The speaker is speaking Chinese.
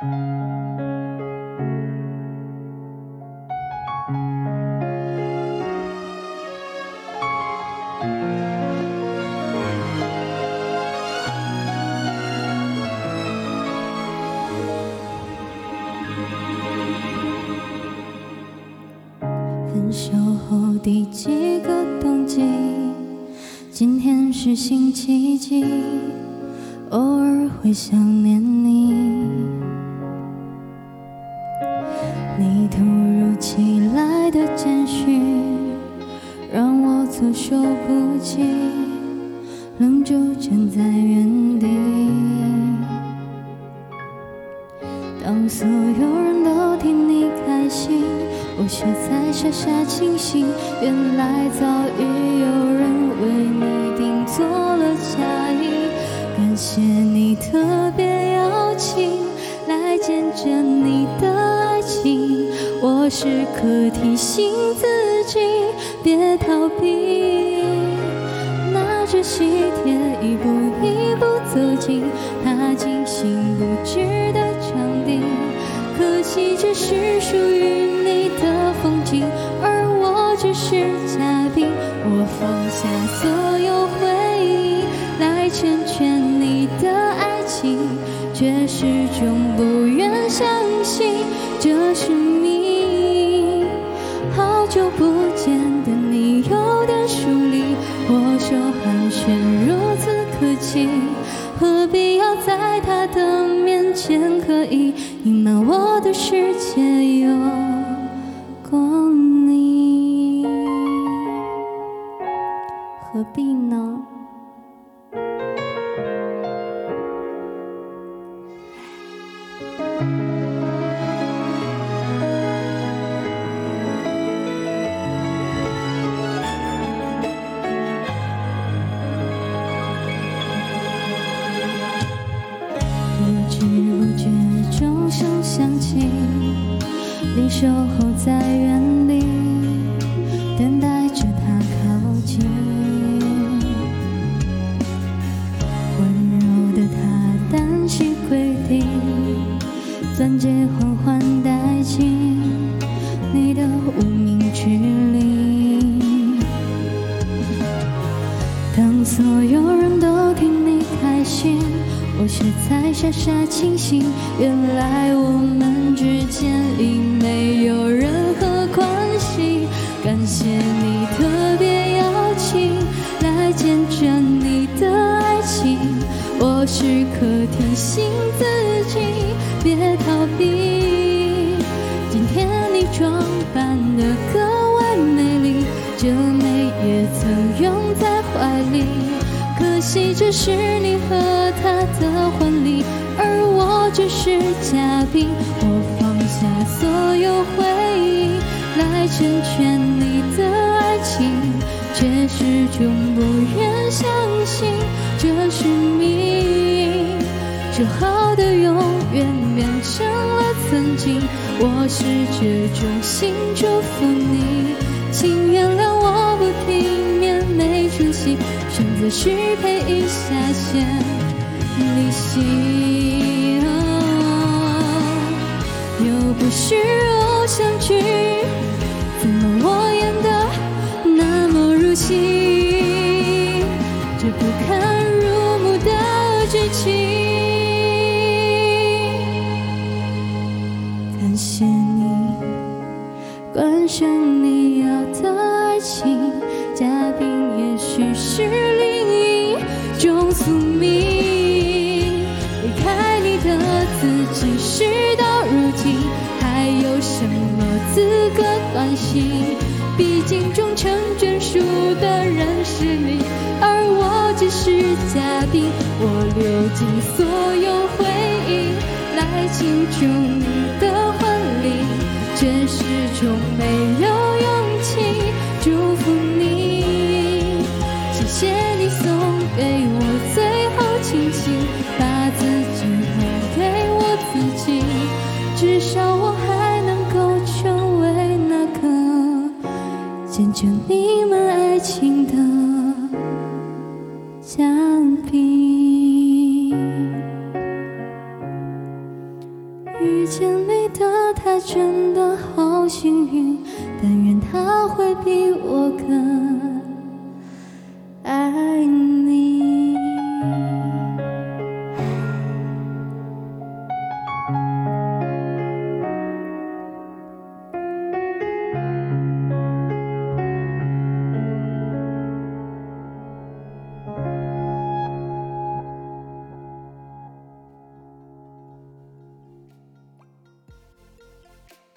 分手后第几个冬季？今天是星期几？偶尔会想念你。简讯，让我措手不及，愣住站在原地。当所有人都替你开心。我却在傻傻清醒，原来早已有人为你订做了嫁衣。感谢你特别邀请来见证你的，时刻提醒自己别逃避。拿着喜帖一步一步走近，踏进心不知的场地。可惜这是属于你的风景，而我只是嘉宾。我放下所有回忆，来成全你的爱情，却始终不愿相信这是你。好久不见的你有点疏离，握手寒暄如此客气。何必要在他的面前刻意隐瞒我的世界有过你？何必呢？守候在原地，等待着他靠近。温柔的他单膝跪地，钻戒缓缓戴进你的无名指里。当所有人都替你开心，我却在傻傻清醒。原来我们时刻提醒自己别逃避。今天你装扮得格外美丽，这美也曾拥在怀里。可惜这是你和他的婚礼，而我只是嘉宾。我放下所有回忆，来成全你的爱情，却始终不愿相信这是命。说好的永远变成了曾经，我试着衷心祝福你，请原谅我不体面没出息，选择失陪一下先离席。又不是偶像剧，不堪入目的剧情。感谢你关上你要的爱情，嘉宾也许是另一种宿命。离开你的自己，事到如今还有什么资格关心？毕竟终成眷属的人是你，是嘉宾。我流尽所有回忆来庆祝你的婚礼，却始终没有勇气祝福你。谢谢你送给我最后清醒，把自己还给我自己，至少我还能够成为那个见证你们爱情的相比。遇见你的他真的好幸运，但愿他会比我更。